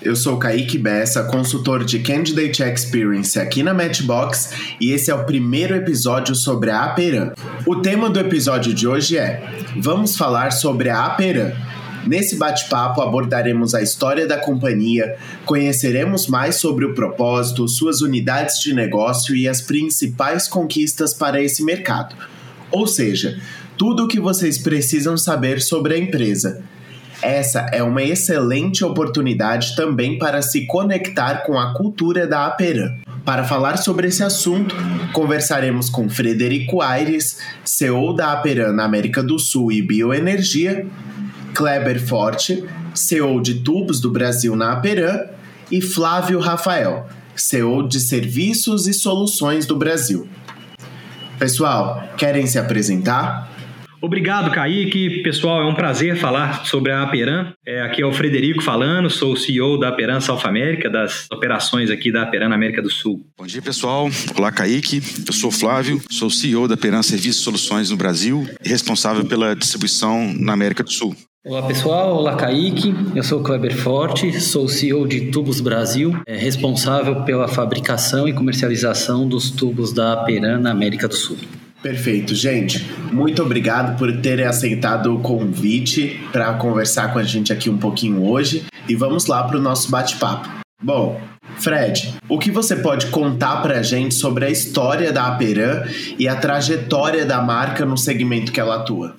eu sou Kaique Bessa, consultor de Candidate Experience aqui na Matchbox e esse é o primeiro episódio sobre a Aperam. O tema do episódio de hoje é: vamos falar sobre a Aperam. Nesse bate-papo abordaremos a história da companhia, conheceremos mais sobre o propósito, suas unidades de negócio e as principais conquistas para esse mercado. Ou seja, tudo o que vocês precisam saber sobre a empresa. Essa é uma excelente oportunidade também para se conectar com a cultura da Aperam. Para falar sobre esse assunto, conversaremos com Frederico Aires, CEO da Aperam na América do Sul e Bioenergia, Kleber Forte, CEO de Tubos do Brasil na Aperam, e Flávio Rafael, CEO de Serviços e Soluções do Brasil. Pessoal, querem se apresentar? Obrigado, Kaique. Pessoal, é um prazer falar sobre a Aperam. É, aqui é o Frederico falando, sou o CEO da Aperam South América, das operações aqui da Aperam na América do Sul. Bom dia, pessoal. Olá, Kaique. Eu sou o Flávio, sou o CEO da Aperam Serviços e Soluções no Brasil e responsável pela distribuição na América do Sul. Olá pessoal, olá Kaique, eu sou o Kleber Forte, sou CEO de Tubos Brasil, é responsável pela fabricação e comercialização dos tubos da Aperam na América do Sul. Perfeito, gente. Muito obrigado por terem aceitado o convite para conversar com a gente aqui um pouquinho hoje e vamos lá para o nosso bate-papo. Bom, Fred, o que você pode contar para a gente sobre a história da Aperam e a trajetória da marca no segmento que ela atua?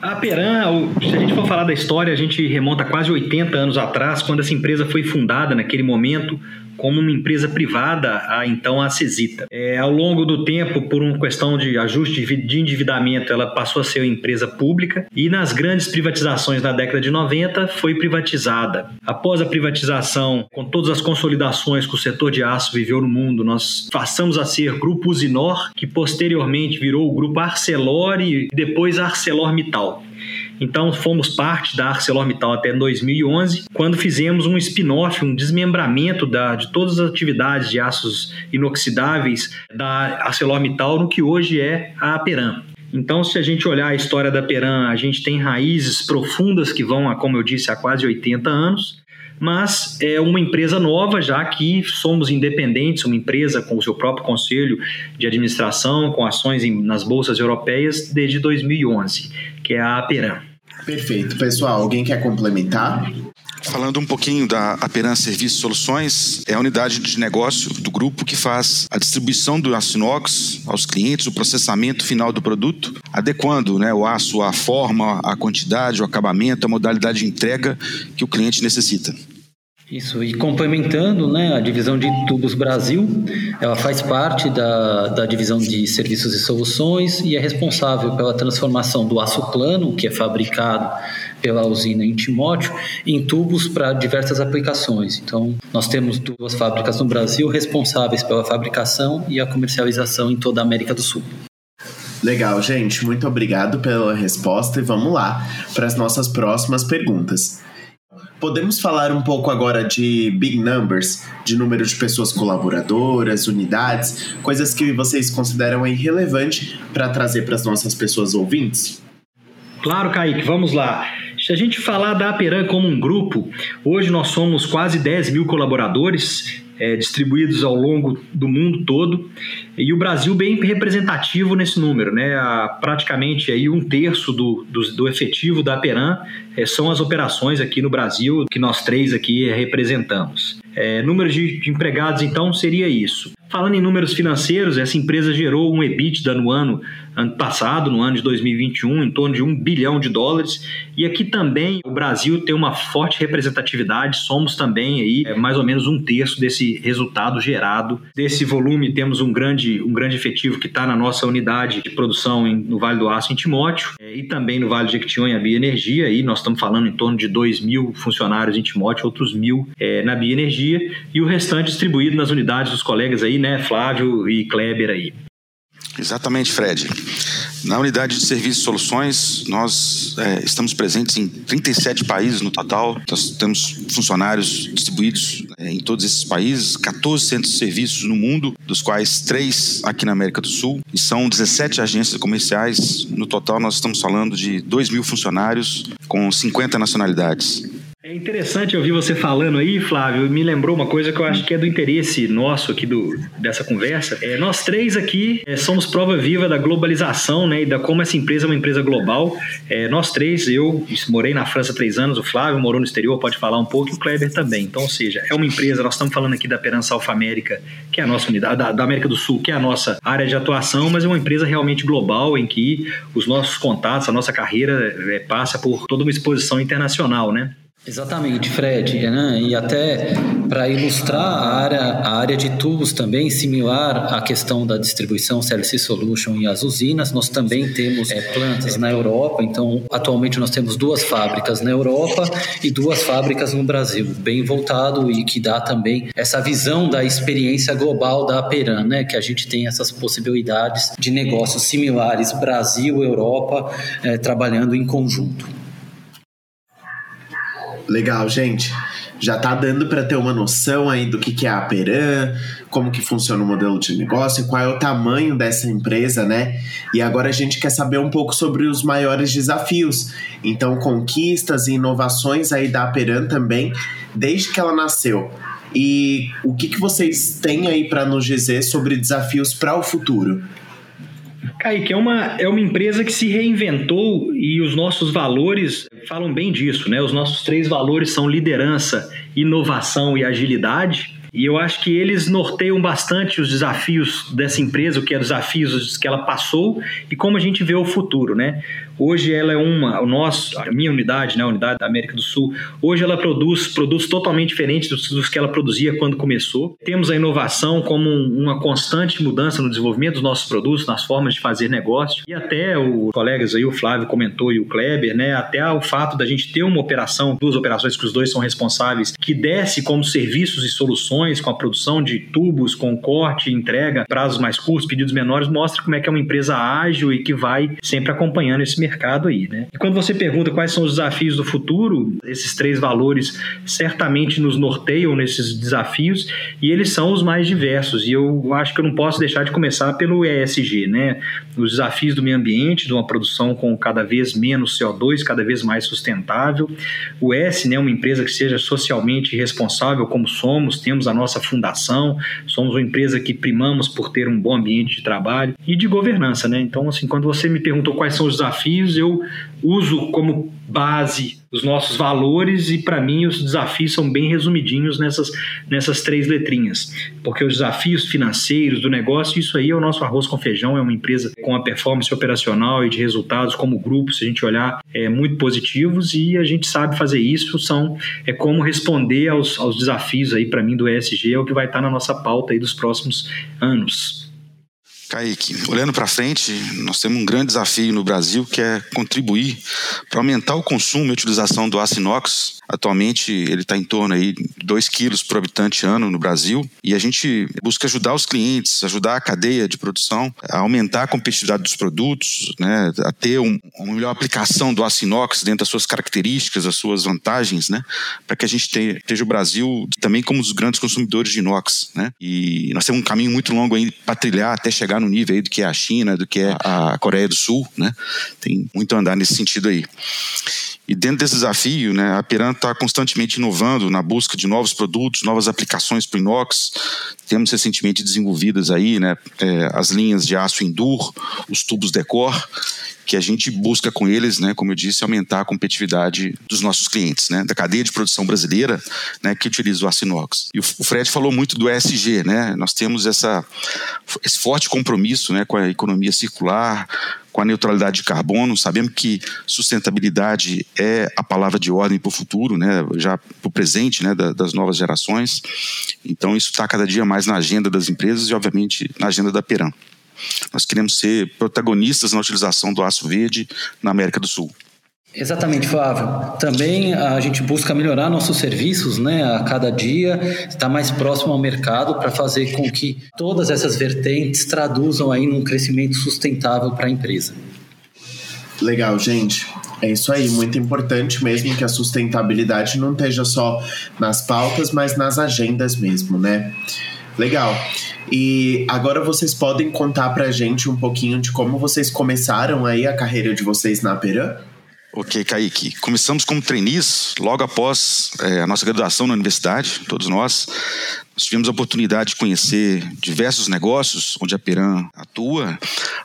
A Peran, se a gente for falar da história, a gente remonta quase 80 anos atrás, quando essa empresa foi fundada naquele momento como uma empresa privada, a então a Cesita. É, ao longo do tempo, por uma questão de ajuste de endividamento, ela passou a ser uma empresa pública e nas grandes privatizações na década de 90 foi privatizada. Após a privatização, com todas as consolidações que o setor de aço viveu no mundo, nós passamos a ser Grupo Usinor, que posteriormente virou o Grupo Arcelor e depois ArcelorMittal. Então fomos parte da ArcelorMittal até 2011, quando fizemos um spin-off, um desmembramento da, de todas as atividades de aços inoxidáveis da ArcelorMittal no que hoje é a Peram. Então, se a gente olhar a história da Peram, a gente tem raízes profundas que vão, como eu disse, há quase 80 anos, mas é uma empresa nova, já que somos independentes, uma empresa com o seu próprio conselho de administração, com ações em, nas bolsas europeias desde 2011, que é a Aperam. Perfeito. Pessoal, alguém quer complementar? Falando um pouquinho da Aperan Serviços Soluções, é a unidade de negócio do grupo que faz a distribuição do aço inox aos clientes, o processamento final do produto, adequando né, o aço à forma, à quantidade, o acabamento, a modalidade de entrega que o cliente necessita. Isso, e complementando né, a divisão de Tubos Brasil, ela faz parte da, da divisão de serviços e soluções e é responsável pela transformação do aço plano, que é fabricado pela usina em Timóteo, em tubos para diversas aplicações. Então, nós temos duas fábricas no Brasil responsáveis pela fabricação e a comercialização em toda a América do Sul. Legal, gente. Muito obrigado pela resposta e vamos lá para as nossas próximas perguntas. Podemos falar um pouco agora de big numbers, de número de pessoas colaboradoras, unidades, coisas que vocês consideram irrelevante para trazer para as nossas pessoas ouvintes? Claro, Kaique, vamos lá. Se a gente falar da Aperan como um grupo, hoje nós somos quase 10 mil colaboradores é, distribuídos ao longo do mundo todo e o Brasil bem representativo nesse número, né? praticamente aí um terço do, do, do efetivo da Aperan é, são as operações aqui no Brasil que nós três aqui representamos. É, número de, de empregados então seria isso. Falando em números financeiros, essa empresa gerou um EBITDA no ano, passado, no ano de 2021, em torno de um bilhão de dólares. E aqui também o Brasil tem uma forte representatividade, somos também aí é, mais ou menos um terço desse resultado gerado. Desse volume, temos um grande, um grande efetivo que está na nossa unidade de produção em, no Vale do Aço, em Timóteo, é, e também no Vale de Jequitinhonha, a Bioenergia. Aí nós estamos falando em torno de 2 mil funcionários em Timóteo, outros mil é, na Bioenergia, e o restante distribuído nas unidades dos colegas aí né, Flávio e Kleber aí. Exatamente, Fred. Na unidade de serviços e soluções, nós é, estamos presentes em 37 países no total. Nós temos funcionários distribuídos é, em todos esses países, 14 centros de serviços no mundo, dos quais três aqui na América do Sul. E são 17 agências comerciais. No total, nós estamos falando de 2 mil funcionários com 50 nacionalidades. É interessante ouvir você falando aí, Flávio. Me lembrou uma coisa que eu acho que é do interesse nosso aqui do, dessa conversa. É, nós três aqui é, somos prova viva da globalização, né? E da como essa empresa é uma empresa global. É, nós três, eu morei na França há três anos, o Flávio morou no exterior, pode falar um pouco, e o Kleber também. Então, ou seja, é uma empresa, nós estamos falando aqui da Perança Alfa América, que é a nossa unidade, da, da América do Sul, que é a nossa área de atuação, mas é uma empresa realmente global em que os nossos contatos, a nossa carreira é, passa por toda uma exposição internacional, né? Exatamente, Fred. Né? E até para ilustrar a área, a área de tubos também, similar à questão da distribuição CLC Solution e as usinas, nós também temos é, plantas na Europa. Então, atualmente nós temos duas fábricas na Europa e duas fábricas no Brasil, bem voltado e que dá também essa visão da experiência global da Aperan, né? que a gente tem essas possibilidades de negócios similares Brasil, Europa, é, trabalhando em conjunto. Legal, gente. Já tá dando para ter uma noção aí do que, que é a Peran, como que funciona o modelo de negócio, qual é o tamanho dessa empresa, né? E agora a gente quer saber um pouco sobre os maiores desafios. Então, conquistas e inovações aí da Peran também, desde que ela nasceu. E o que, que vocês têm aí para nos dizer sobre desafios para o futuro? Kaique, é uma, é uma empresa que se reinventou e os nossos valores falam bem disso, né? Os nossos três valores são liderança, inovação e agilidade. E eu acho que eles norteiam bastante os desafios dessa empresa, o que é desafios que ela passou e como a gente vê o futuro, né? Hoje ela é uma, o nosso, a minha unidade, né, a unidade da América do Sul, hoje ela produz produtos totalmente diferentes dos, dos que ela produzia quando começou. Temos a inovação como uma constante mudança no desenvolvimento dos nossos produtos, nas formas de fazer negócio. E até os colegas aí, o Flávio comentou e o Kleber, né, até o fato da gente ter uma operação, duas operações que os dois são responsáveis, que desce como serviços e soluções com a produção de tubos, com corte, entrega, prazos mais curtos, pedidos menores, mostra como é que é uma empresa ágil e que vai sempre acompanhando esse mercado mercado aí, né? E quando você pergunta quais são os desafios do futuro, esses três valores certamente nos norteiam nesses desafios e eles são os mais diversos. E eu acho que eu não posso deixar de começar pelo ESG, né? Os desafios do meio ambiente, de uma produção com cada vez menos CO2, cada vez mais sustentável. O S, né, uma empresa que seja socialmente responsável como somos, temos a nossa fundação, somos uma empresa que primamos por ter um bom ambiente de trabalho e de governança, né? Então, assim, quando você me perguntou quais são os desafios desafios eu uso como base os nossos valores e para mim os desafios são bem resumidinhos nessas, nessas três letrinhas, porque os desafios financeiros do negócio, isso aí é o nosso arroz com feijão, é uma empresa com a performance operacional e de resultados como grupo, se a gente olhar, é muito positivos e a gente sabe fazer isso, são é como responder aos, aos desafios aí para mim do ESG, é o que vai estar na nossa pauta aí dos próximos anos. Kaique, olhando para frente, nós temos um grande desafio no Brasil que é contribuir para aumentar o consumo e utilização do aço inox. Atualmente ele está em torno aí de 2 quilos por habitante ano no Brasil e a gente busca ajudar os clientes, ajudar a cadeia de produção a aumentar a competitividade dos produtos, né, a ter um, uma melhor aplicação do aço inox dentro das suas características, das suas vantagens, né, para que a gente tenha, esteja o Brasil também como os grandes consumidores de inox. Né, e nós temos um caminho muito longo aí para trilhar até chegar no nível aí do que é a China, do que é a Coreia do Sul, né? Tem muito a andar nesse sentido aí. E dentro desse desafio, né, a Piran está constantemente inovando na busca de novos produtos, novas aplicações para o inox. Temos recentemente desenvolvidas aí, né, é, as linhas de aço Endur, os tubos Decor, que a gente busca com eles, né, como eu disse, aumentar a competitividade dos nossos clientes, né, da cadeia de produção brasileira, né, que utiliza o aço inox. E o Fred falou muito do ESG, né? Nós temos essa esse forte compromisso, né, com a economia circular, com a neutralidade de carbono. Sabemos que sustentabilidade é a palavra de ordem para o futuro, né, já para o presente né, das novas gerações. Então, isso está cada dia mais na agenda das empresas e, obviamente, na agenda da Peram. Nós queremos ser protagonistas na utilização do aço verde na América do Sul. Exatamente, Flávio. Também a gente busca melhorar nossos serviços, né, a cada dia, estar mais próximo ao mercado para fazer com que todas essas vertentes traduzam aí num crescimento sustentável para a empresa. Legal, gente. É isso aí, muito importante mesmo que a sustentabilidade não esteja só nas pautas, mas nas agendas mesmo, né? Legal. E agora vocês podem contar pra gente um pouquinho de como vocês começaram aí a carreira de vocês na Peran? Ok, Kaique. Começamos como trainees logo após é, a nossa graduação na universidade, todos nós. Nós tivemos a oportunidade de conhecer diversos negócios onde a Peran atua,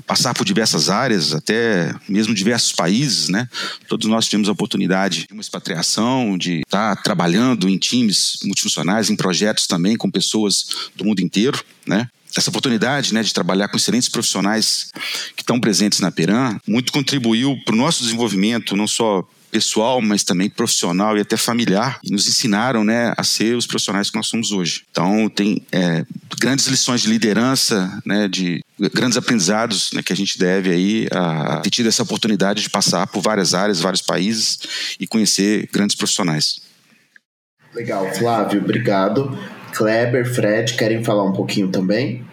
passar por diversas áreas, até mesmo diversos países, né? Todos nós tivemos a oportunidade de uma expatriação, de estar trabalhando em times multifuncionais, em projetos também com pessoas do mundo inteiro, né? Essa oportunidade né, de trabalhar com excelentes profissionais que estão presentes na Peran muito contribuiu para o nosso desenvolvimento, não só pessoal, mas também profissional e até familiar, e nos ensinaram né, a ser os profissionais que nós somos hoje. Então, tem é, grandes lições de liderança, né, de grandes aprendizados né, que a gente deve aí a, ter tido essa oportunidade de passar por várias áreas, vários países e conhecer grandes profissionais. Legal, Flávio, obrigado. Kleber, Fred, querem falar um pouquinho também?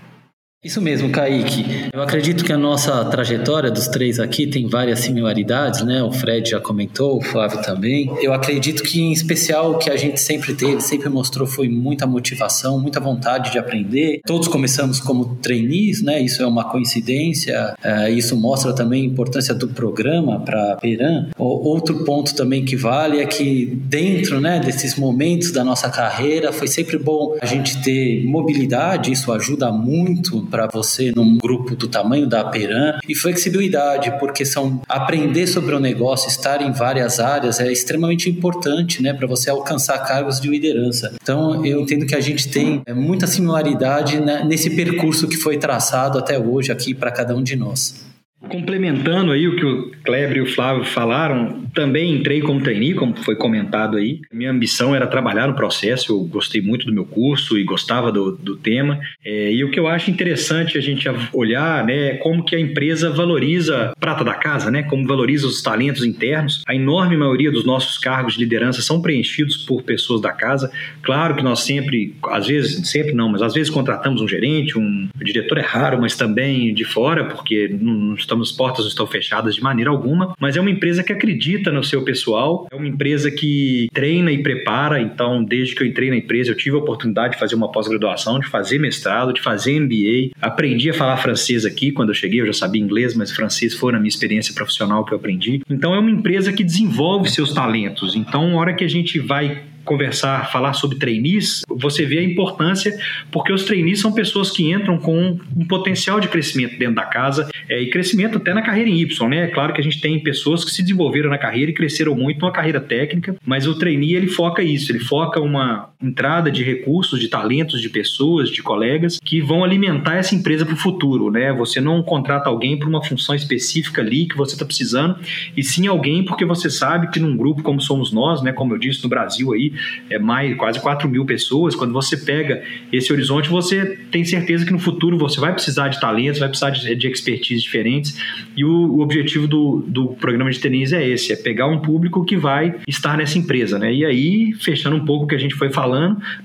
Isso mesmo, Kaique. Eu acredito que a nossa trajetória dos três aqui tem várias similaridades, né? O Fred já comentou, o Flávio também. Eu acredito que, em especial, o que a gente sempre teve, sempre mostrou foi muita motivação, muita vontade de aprender. Todos começamos como trainees, né? Isso é uma coincidência. É, isso mostra também a importância do programa para a Peran. Outro ponto também que vale é que, dentro né, desses momentos da nossa carreira, foi sempre bom a gente ter mobilidade, isso ajuda muito para você num grupo do tamanho da Peran e flexibilidade, porque são aprender sobre o negócio, estar em várias áreas é extremamente importante, né, para você alcançar cargos de liderança. Então, eu entendo que a gente tem é, muita similaridade né, nesse percurso que foi traçado até hoje aqui para cada um de nós. Complementando aí o que o Kleber e o Flávio falaram, também entrei como trainee, como foi comentado aí. Minha ambição era trabalhar no processo, eu gostei muito do meu curso e gostava do, do tema. É, e o que eu acho interessante a gente olhar né, é como que a empresa valoriza prata da casa, né, como valoriza os talentos internos. A enorme maioria dos nossos cargos de liderança são preenchidos por pessoas da casa. Claro que nós sempre, às vezes, sempre não, mas às vezes contratamos um gerente, um diretor é raro, mas também de fora, porque não estamos, portas não estão fechadas de maneira alguma, mas é uma empresa que acredita no seu pessoal, é uma empresa que treina e prepara, então desde que eu entrei na empresa eu tive a oportunidade de fazer uma pós-graduação, de fazer mestrado, de fazer MBA, aprendi a falar francês aqui, quando eu cheguei eu já sabia inglês, mas francês foi na minha experiência profissional que eu aprendi. Então é uma empresa que desenvolve seus talentos, então a hora que a gente vai conversar, falar sobre trainees, você vê a importância, porque os trainees são pessoas que entram com um potencial de crescimento dentro da casa é, e crescimento até na carreira em Y, né? É claro que a gente tem pessoas que se desenvolveram na carreira e cresceram muito numa carreira técnica, mas o trainee ele foca isso, ele foca uma entrada de recursos, de talentos, de pessoas, de colegas que vão alimentar essa empresa para o futuro, né? Você não contrata alguém para uma função específica ali que você está precisando, e sim alguém porque você sabe que num grupo como somos nós, né? Como eu disse no Brasil aí, é mais quase 4 mil pessoas. Quando você pega esse horizonte, você tem certeza que no futuro você vai precisar de talentos, vai precisar de, de expertise diferentes. E o, o, objetivo do, do programa de tênis é esse: é pegar um público que vai estar nessa empresa. Né? E aí, fechando um pouco o que a gente foi falando,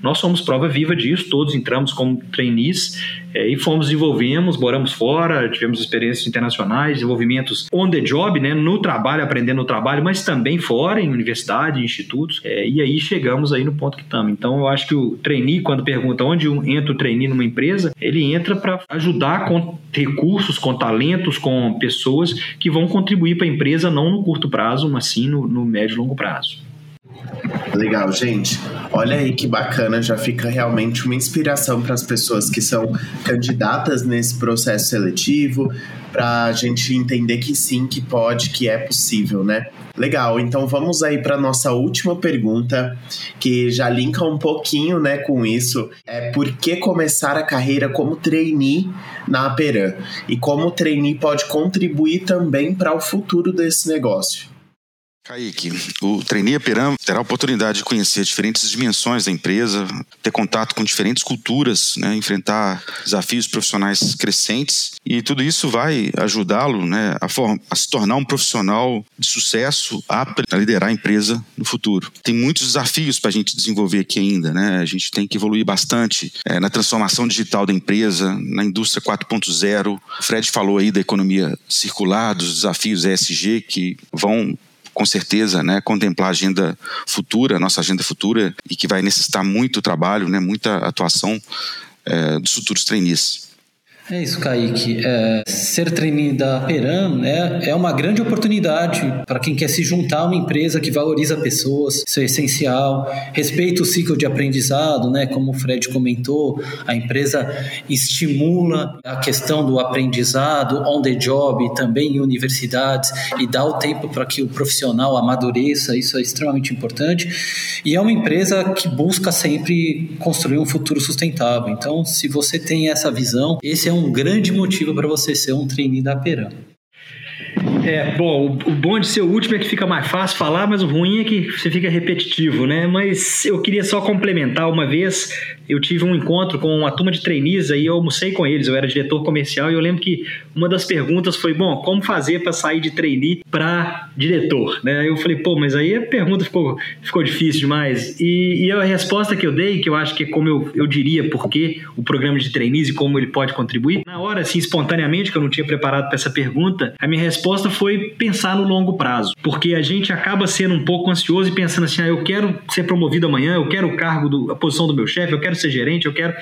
nós somos prova viva disso, todos entramos como trainees é, e fomos, desenvolvemos, moramos fora, tivemos experiências internacionais, desenvolvimentos on the job, né, no trabalho, aprendendo no trabalho, mas também fora, em universidade, em institutos. É, e aí chegamos aí no ponto que estamos. Então eu acho que o trainee, quando pergunta onde entra o trainee numa empresa, ele entra para ajudar com recursos, com talentos, com pessoas que vão contribuir para a empresa não no curto prazo, mas sim no, no médio e longo prazo. Legal, gente. Olha aí que bacana, já fica realmente uma inspiração para as pessoas que são candidatas nesse processo seletivo, para a gente entender que sim, que pode, que é possível, né? Legal, então vamos aí para nossa última pergunta, que já linka um pouquinho, né, com isso. É por que começar a carreira como trainee na Aperam? E como o trainee pode contribuir também para o futuro desse negócio? Kaique, o trainee Peram terá a oportunidade de conhecer diferentes dimensões da empresa, ter contato com diferentes culturas, né, enfrentar desafios profissionais crescentes e tudo isso vai ajudá-lo né, a, a, se tornar um profissional de sucesso apto a liderar a empresa no futuro. Tem muitos desafios para a gente desenvolver aqui ainda, né? A gente tem que evoluir bastante é, na transformação digital da empresa, na indústria 4.0. O Fred falou aí da economia circular, dos desafios ESG que vão com certeza, né, contemplar a agenda futura, nossa agenda futura, e que vai necessitar muito trabalho, né, muita atuação é, dos futuros trainees. É isso, Kaique. É, ser trainee da Peram é, é uma grande oportunidade para quem quer se juntar a uma empresa que valoriza pessoas, isso é essencial. Respeita o ciclo de aprendizado, né? Como o Fred comentou, a empresa estimula a questão do aprendizado on the job, também em universidades, e dá o tempo para que o profissional amadureça, isso é extremamente importante. E é uma empresa que busca sempre construir um futuro sustentável. Então, se você tem essa visão, esse é um grande motivo para você ser um trainee da Peram. É, bom, o bom de ser o último é que fica mais fácil falar, mas o ruim é que você fica repetitivo, né? Mas eu queria só complementar uma vez, eu tive um encontro com uma turma de trainees aí eu almocei com eles, eu era diretor comercial e eu lembro que uma das perguntas foi, bom, como fazer para sair de trainee para diretor, né? Eu falei, pô, mas aí a pergunta ficou, ficou difícil demais. E, e a resposta que eu dei, que eu acho que é como eu, eu diria porque o programa de trainees e como ele pode contribuir, na hora, assim, espontaneamente, que eu não tinha preparado para essa pergunta, a minha resposta foi pensar no longo prazo, porque a gente acaba sendo um pouco ansioso e pensando assim, ah, eu quero ser promovido amanhã, eu quero o cargo, do, a posição do meu chefe, eu quero ser gerente, eu quero...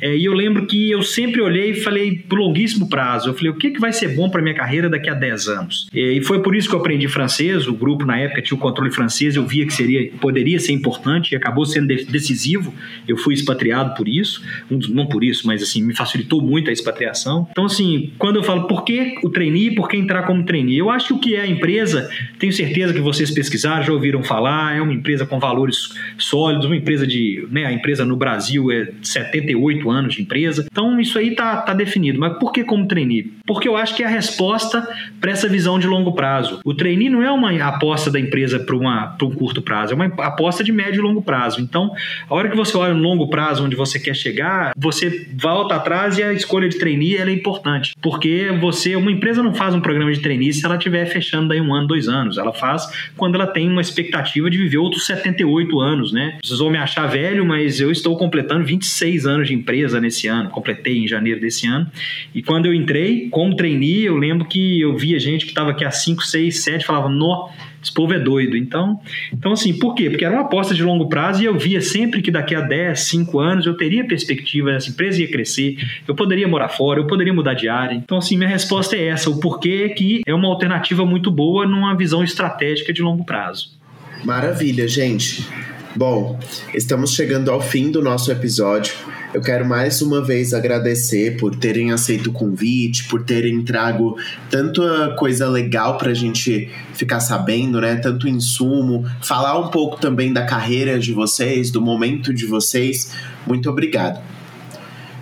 É, e eu lembro que eu sempre olhei e falei pro longuíssimo prazo, eu falei, o que, que vai ser bom para minha carreira daqui a 10 anos? E foi por isso que eu aprendi francês, o grupo na época tinha o controle francês, eu via que seria, poderia ser importante e acabou sendo decisivo, eu fui expatriado por isso, não por isso, mas assim, me facilitou muito a expatriação. Então assim, quando eu falo por que o trainee, por que entrar como trainee? Eu acho que o que é a empresa, tenho certeza que vocês pesquisaram, já ouviram falar, é uma empresa com valores sólidos, uma empresa de. Né, a empresa no Brasil é 78 anos de empresa. Então isso aí tá, tá definido. Mas por que como trainee? Porque eu acho que é a resposta para essa visão de longo prazo. O trainee não é uma aposta da empresa para um curto prazo, é uma aposta de médio e longo prazo. Então, a hora que você olha no longo prazo onde você quer chegar, você volta atrás e a escolha de trainee é importante. Porque você, uma empresa não faz um programa de trainee se ela estiver fechando daí um ano, dois anos. Ela faz quando ela tem uma expectativa de viver outros 78 anos, né? Vocês vão me achar velho, mas eu estou completando 26 anos de empresa nesse ano. Completei em janeiro desse ano. E quando eu entrei como trainee, eu lembro que eu via gente que estava aqui há 5, 6, 7, falava, nó, esse povo é doido. Então, então, assim, por quê? Porque era uma aposta de longo prazo e eu via sempre que daqui a 10, 5 anos eu teria perspectiva, essa empresa ia crescer, eu poderia morar fora, eu poderia mudar de área. Então, assim, minha resposta é essa: o porquê que é uma alternativa muito boa numa visão estratégica de longo prazo. Maravilha, gente. Bom, estamos chegando ao fim do nosso episódio. Eu quero mais uma vez agradecer por terem aceito o convite, por terem trago tanta coisa legal para a gente ficar sabendo, né? Tanto insumo, falar um pouco também da carreira de vocês, do momento de vocês. Muito obrigado.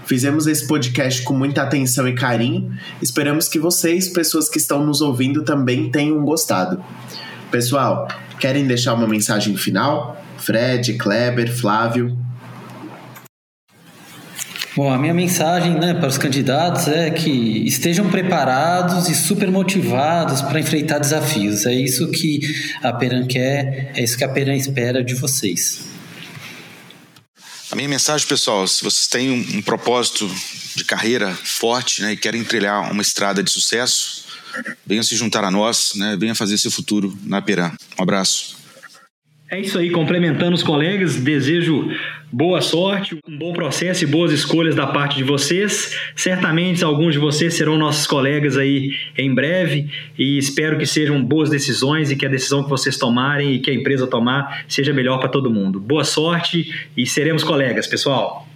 Fizemos esse podcast com muita atenção e carinho. Esperamos que vocês, pessoas que estão nos ouvindo, também tenham gostado. Pessoal, querem deixar uma mensagem final? Fred, Kleber, Flávio. Bom, a minha mensagem né, para os candidatos é que estejam preparados e super motivados para enfrentar desafios. É isso que a Peran quer, é isso que a Peran espera de vocês. A minha mensagem, pessoal, se vocês têm um, um propósito de carreira forte né, e querem trilhar uma estrada de sucesso, venham se juntar a nós, né, venham fazer seu futuro na Peran. Um abraço. É isso aí, complementando os colegas, desejo boa sorte, um bom processo e boas escolhas da parte de vocês. Certamente alguns de vocês serão nossos colegas aí em breve e espero que sejam boas decisões e que a decisão que vocês tomarem e que a empresa tomar seja melhor para todo mundo. Boa sorte e seremos colegas, pessoal.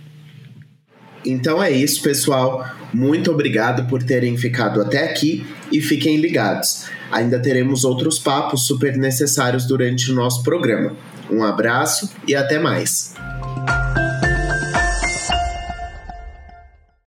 Então é isso, pessoal. Muito obrigado por terem ficado até aqui e fiquem ligados. Ainda teremos outros papos super necessários durante o nosso programa. Um abraço e até mais.